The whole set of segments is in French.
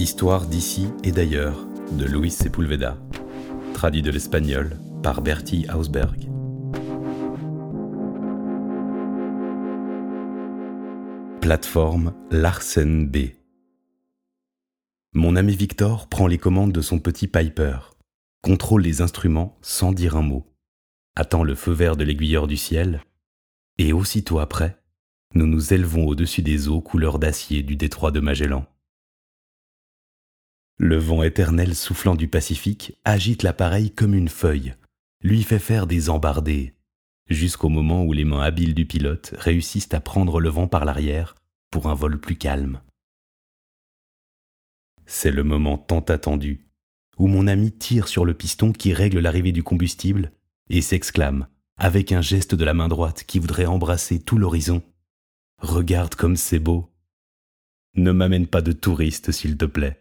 Histoire d'ici et d'ailleurs de Luis Sepulveda, traduit de l'espagnol par Bertie Hausberg. Plateforme Larsen B. Mon ami Victor prend les commandes de son petit Piper, contrôle les instruments sans dire un mot, attend le feu vert de l'aiguilleur du ciel, et aussitôt après, nous nous élevons au-dessus des eaux couleur d'acier du détroit de Magellan. Le vent éternel soufflant du Pacifique agite l'appareil comme une feuille, lui fait faire des embardées, jusqu'au moment où les mains habiles du pilote réussissent à prendre le vent par l'arrière pour un vol plus calme. C'est le moment tant attendu, où mon ami tire sur le piston qui règle l'arrivée du combustible et s'exclame, avec un geste de la main droite qui voudrait embrasser tout l'horizon. Regarde comme c'est beau. Ne m'amène pas de touriste, s'il te plaît.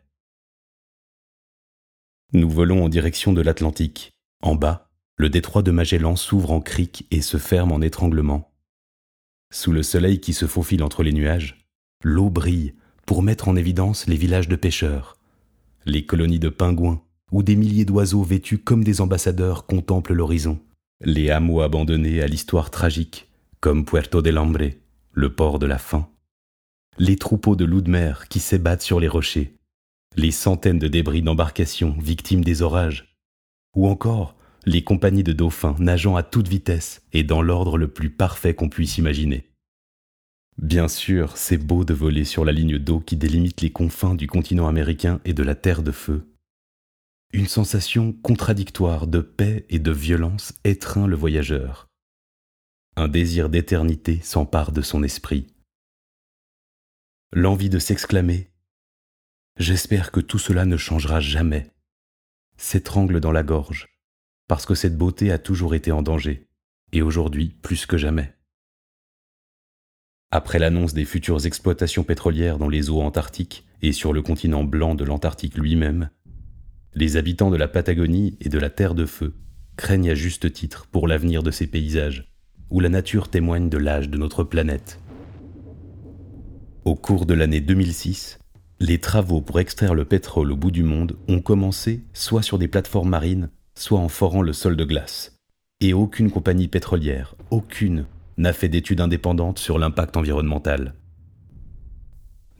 Nous volons en direction de l'Atlantique. En bas, le détroit de Magellan s'ouvre en crique et se ferme en étranglement. Sous le soleil qui se faufile entre les nuages, l'eau brille pour mettre en évidence les villages de pêcheurs, les colonies de pingouins, où des milliers d'oiseaux vêtus comme des ambassadeurs contemplent l'horizon, les hameaux abandonnés à l'histoire tragique, comme Puerto del Hambre, le port de la faim, les troupeaux de loups de mer qui s'ébattent sur les rochers, les centaines de débris d'embarcations victimes des orages, ou encore les compagnies de dauphins nageant à toute vitesse et dans l'ordre le plus parfait qu'on puisse imaginer. Bien sûr, c'est beau de voler sur la ligne d'eau qui délimite les confins du continent américain et de la Terre de Feu. Une sensation contradictoire de paix et de violence étreint le voyageur. Un désir d'éternité s'empare de son esprit. L'envie de s'exclamer J'espère que tout cela ne changera jamais. S'étrangle dans la gorge, parce que cette beauté a toujours été en danger, et aujourd'hui plus que jamais. Après l'annonce des futures exploitations pétrolières dans les eaux antarctiques et sur le continent blanc de l'Antarctique lui-même, les habitants de la Patagonie et de la Terre de Feu craignent à juste titre pour l'avenir de ces paysages, où la nature témoigne de l'âge de notre planète. Au cours de l'année 2006, les travaux pour extraire le pétrole au bout du monde ont commencé soit sur des plateformes marines, soit en forant le sol de glace. Et aucune compagnie pétrolière, aucune, n'a fait d'études indépendantes sur l'impact environnemental.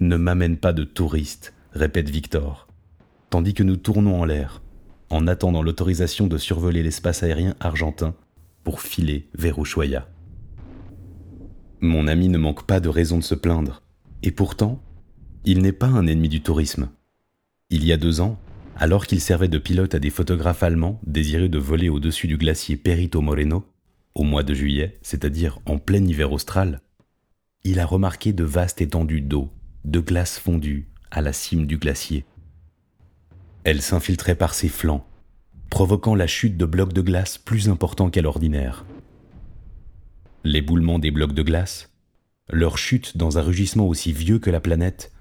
Ne m'amène pas de touristes, répète Victor, tandis que nous tournons en l'air, en attendant l'autorisation de survoler l'espace aérien argentin pour filer vers Ushuaia. Mon ami ne manque pas de raison de se plaindre, et pourtant, il n'est pas un ennemi du tourisme. Il y a deux ans, alors qu'il servait de pilote à des photographes allemands désireux de voler au-dessus du glacier Perito Moreno, au mois de juillet, c'est-à-dire en plein hiver austral, il a remarqué de vastes étendues d'eau, de glace fondue, à la cime du glacier. Elle s'infiltrait par ses flancs, provoquant la chute de blocs de glace plus importants qu'à l'ordinaire. L'éboulement des blocs de glace, leur chute dans un rugissement aussi vieux que la planète,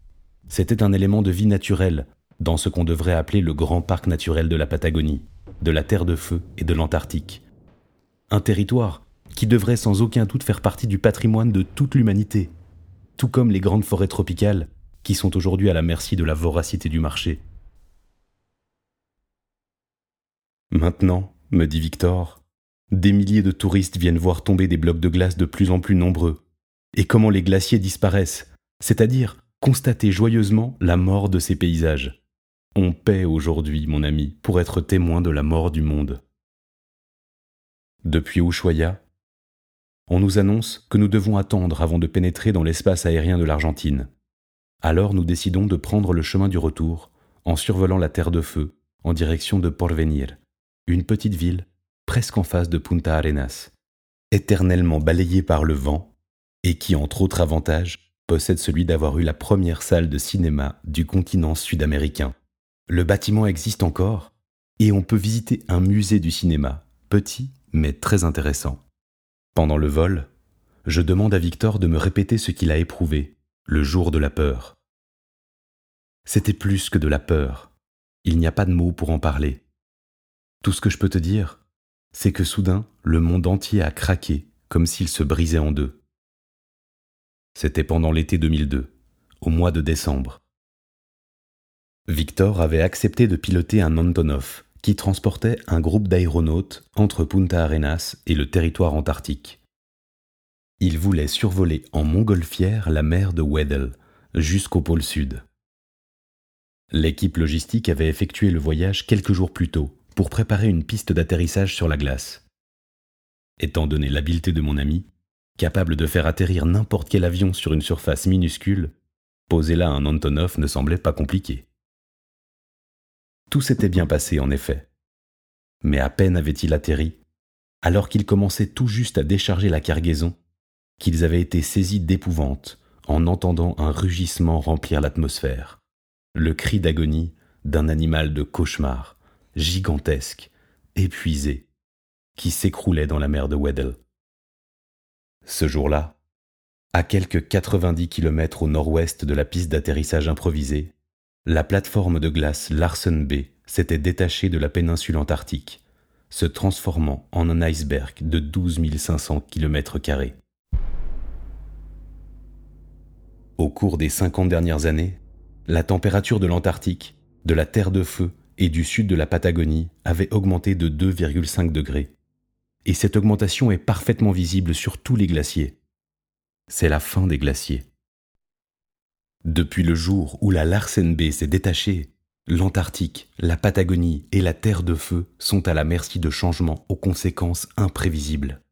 c'était un élément de vie naturelle dans ce qu'on devrait appeler le grand parc naturel de la Patagonie, de la Terre de Feu et de l'Antarctique. Un territoire qui devrait sans aucun doute faire partie du patrimoine de toute l'humanité, tout comme les grandes forêts tropicales qui sont aujourd'hui à la merci de la voracité du marché. Maintenant, me dit Victor, des milliers de touristes viennent voir tomber des blocs de glace de plus en plus nombreux, et comment les glaciers disparaissent, c'est-à-dire constater joyeusement la mort de ces paysages. On paie aujourd'hui, mon ami, pour être témoin de la mort du monde. Depuis Ushuaia, on nous annonce que nous devons attendre avant de pénétrer dans l'espace aérien de l'Argentine. Alors nous décidons de prendre le chemin du retour en survolant la Terre de Feu en direction de Porvenir, une petite ville presque en face de Punta Arenas, éternellement balayée par le vent et qui, entre autres avantages, possède celui d'avoir eu la première salle de cinéma du continent sud-américain. Le bâtiment existe encore et on peut visiter un musée du cinéma, petit mais très intéressant. Pendant le vol, je demande à Victor de me répéter ce qu'il a éprouvé le jour de la peur. C'était plus que de la peur. Il n'y a pas de mots pour en parler. Tout ce que je peux te dire, c'est que soudain, le monde entier a craqué comme s'il se brisait en deux. C'était pendant l'été 2002, au mois de décembre. Victor avait accepté de piloter un Antonov qui transportait un groupe d'aéronautes entre Punta Arenas et le territoire antarctique. Il voulait survoler en montgolfière la mer de Weddell jusqu'au pôle sud. L'équipe logistique avait effectué le voyage quelques jours plus tôt pour préparer une piste d'atterrissage sur la glace. Étant donné l'habileté de mon ami, capable de faire atterrir n'importe quel avion sur une surface minuscule, poser là un Antonov ne semblait pas compliqué. Tout s'était bien passé en effet. Mais à peine avait-il atterri, alors qu'ils commençaient tout juste à décharger la cargaison, qu'ils avaient été saisis d'épouvante en entendant un rugissement remplir l'atmosphère, le cri d'agonie d'un animal de cauchemar, gigantesque, épuisé, qui s'écroulait dans la mer de Weddell. Ce jour-là, à quelques 90 km au nord-ouest de la piste d'atterrissage improvisée, la plateforme de glace Larsen B s'était détachée de la péninsule antarctique, se transformant en un iceberg de 12 500 km. Au cours des 50 dernières années, la température de l'Antarctique, de la Terre de Feu et du sud de la Patagonie avait augmenté de 2,5 degrés. Et cette augmentation est parfaitement visible sur tous les glaciers. C'est la fin des glaciers. Depuis le jour où la Larsen B s'est détachée, l'Antarctique, la Patagonie et la Terre de Feu sont à la merci de changements aux conséquences imprévisibles.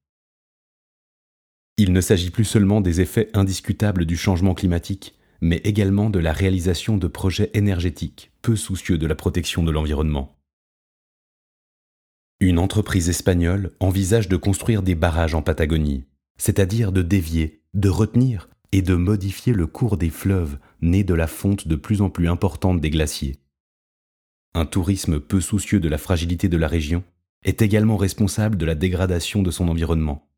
Il ne s'agit plus seulement des effets indiscutables du changement climatique, mais également de la réalisation de projets énergétiques peu soucieux de la protection de l'environnement. Une entreprise espagnole envisage de construire des barrages en Patagonie, c'est-à-dire de dévier, de retenir et de modifier le cours des fleuves nés de la fonte de plus en plus importante des glaciers. Un tourisme peu soucieux de la fragilité de la région est également responsable de la dégradation de son environnement.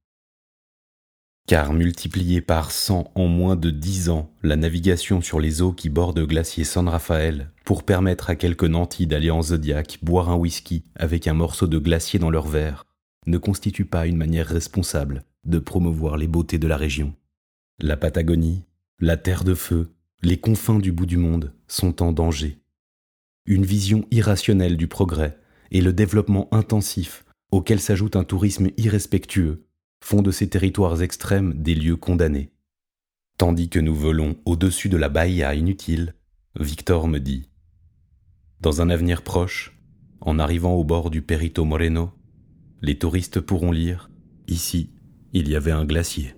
Car multiplier par 100 en moins de 10 ans la navigation sur les eaux qui bordent le glacier San Rafael pour permettre à quelques nantis d'aller en Zodiac boire un whisky avec un morceau de glacier dans leur verre ne constitue pas une manière responsable de promouvoir les beautés de la région. La Patagonie, la Terre de Feu, les confins du bout du monde sont en danger. Une vision irrationnelle du progrès et le développement intensif auquel s'ajoute un tourisme irrespectueux font de ces territoires extrêmes des lieux condamnés. Tandis que nous volons au-dessus de la bahia inutile, Victor me dit Dans un avenir proche, en arrivant au bord du Perito Moreno, les touristes pourront lire Ici, il y avait un glacier.